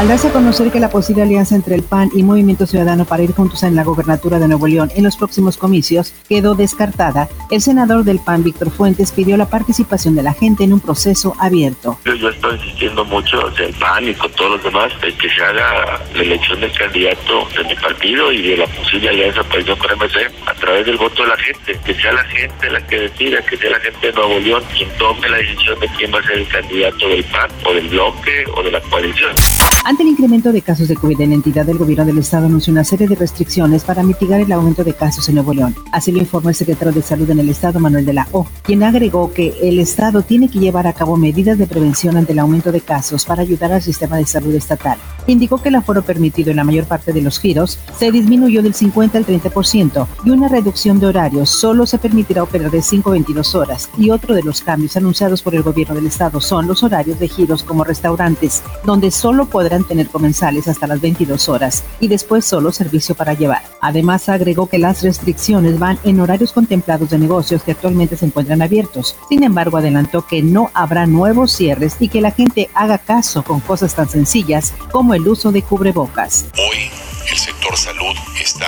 Al darse a conocer que la posible alianza entre el PAN y Movimiento Ciudadano para ir juntos en la gobernatura de Nuevo León en los próximos comicios quedó descartada, el senador del PAN, Víctor Fuentes, pidió la participación de la gente en un proceso abierto. Yo estoy insistiendo mucho del PAN y con todos los demás de que se haga la elección del candidato de mi partido y de la posible alianza pues yo con MC a través del voto de la gente, que sea la gente la que decida, que sea la gente de Nuevo León quien tome la decisión de quién va a ser el candidato del PAN o del bloque o de la coalición. Ante el incremento de casos de COVID en la entidad, el gobierno del estado anunció una serie de restricciones para mitigar el aumento de casos en Nuevo León. Así lo informó el secretario de Salud en el estado, Manuel de la O, quien agregó que el estado tiene que llevar a cabo medidas de prevención ante el aumento de casos para ayudar al sistema de salud estatal. Indicó que el aforo permitido en la mayor parte de los giros se disminuyó del 50 al 30% y una reducción de horarios solo se permitirá operar de 5 a 22 horas. Y otro de los cambios anunciados por el gobierno del estado son los horarios de giros como restaurantes, donde solo podrán tener comensales hasta las 22 horas y después solo servicio para llevar. Además, agregó que las restricciones van en horarios contemplados de negocios que actualmente se encuentran abiertos. Sin embargo, adelantó que no habrá nuevos cierres y que la gente haga caso con cosas tan sencillas como el uso de cubrebocas. Hoy el sector salud está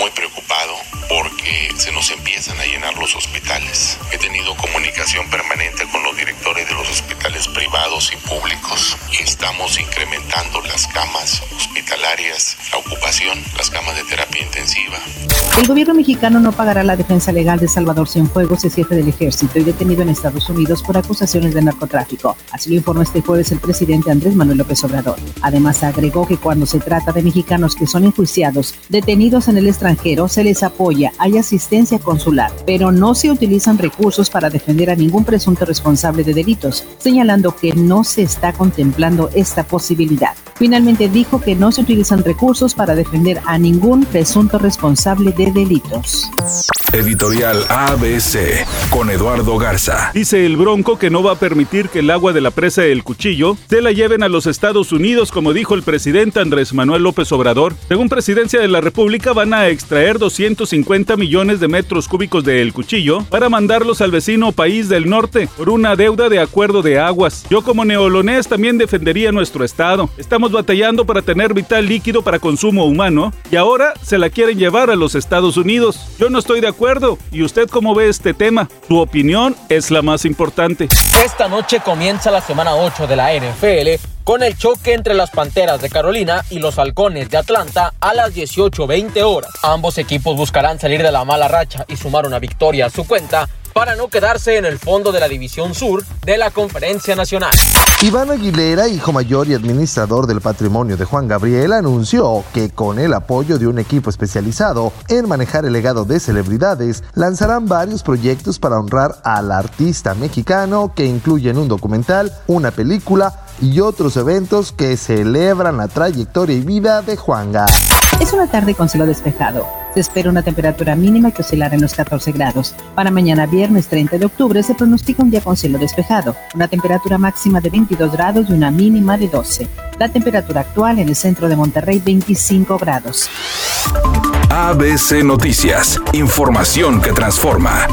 muy preocupado porque se nos empiezan a llenar los hospitales. He tenido comunicación permanente con los directores de los hospitales privados y públicos estamos incrementando las camas hospitalarias, la ocupación, las camas de terapia intensiva. El gobierno mexicano no pagará la defensa legal de Salvador Cienfuegos, el jefe del ejército y detenido en Estados Unidos por acusaciones de narcotráfico. Así lo informó este jueves el presidente Andrés Manuel López Obrador. Además, agregó que cuando se trata de mexicanos que son enjuiciados, detenidos en el extranjero, se les apoya, hay asistencia consular, pero no se utilizan recursos para defender a ningún presunto responsable de delitos, señalando que no se está contemplando esta posibilidad. Finalmente dijo que no se utilizan recursos para defender a ningún presunto responsable de delitos. Editorial ABC con Eduardo Garza. Dice el Bronco que no va a permitir que el agua de la presa del Cuchillo se la lleven a los Estados Unidos, como dijo el presidente Andrés Manuel López Obrador. Según Presidencia de la República, van a extraer 250 millones de metros cúbicos del Cuchillo para mandarlos al vecino país del norte por una deuda de acuerdo de aguas. Yo como neolonés también defendería nuestro estado. Batallando para tener vital líquido para consumo humano y ahora se la quieren llevar a los Estados Unidos. Yo no estoy de acuerdo ¿Y usted cómo ve este tema? Su opinión es la más importante. Esta noche comienza la semana 8 de la NFL con el choque entre las Panteras de Carolina y los Halcones de Atlanta a las 18.20 horas. Ambos equipos buscarán salir de la mala racha y sumar una victoria a su cuenta para no quedarse en el fondo de la División Sur de la Conferencia Nacional. Iván Aguilera, hijo mayor y administrador del patrimonio de Juan Gabriel, anunció que con el apoyo de un equipo especializado en manejar el legado de celebridades, lanzarán varios proyectos para honrar al artista mexicano que incluyen un documental, una película y otros eventos que celebran la trayectoria y vida de Juanga. Es una tarde con cielo despejado. Se espera una temperatura mínima que oscilará en los 14 grados. Para mañana viernes 30 de octubre se pronostica un día con cielo despejado, una temperatura máxima de 22 grados y una mínima de 12. La temperatura actual en el centro de Monterrey 25 grados. ABC Noticias, información que transforma.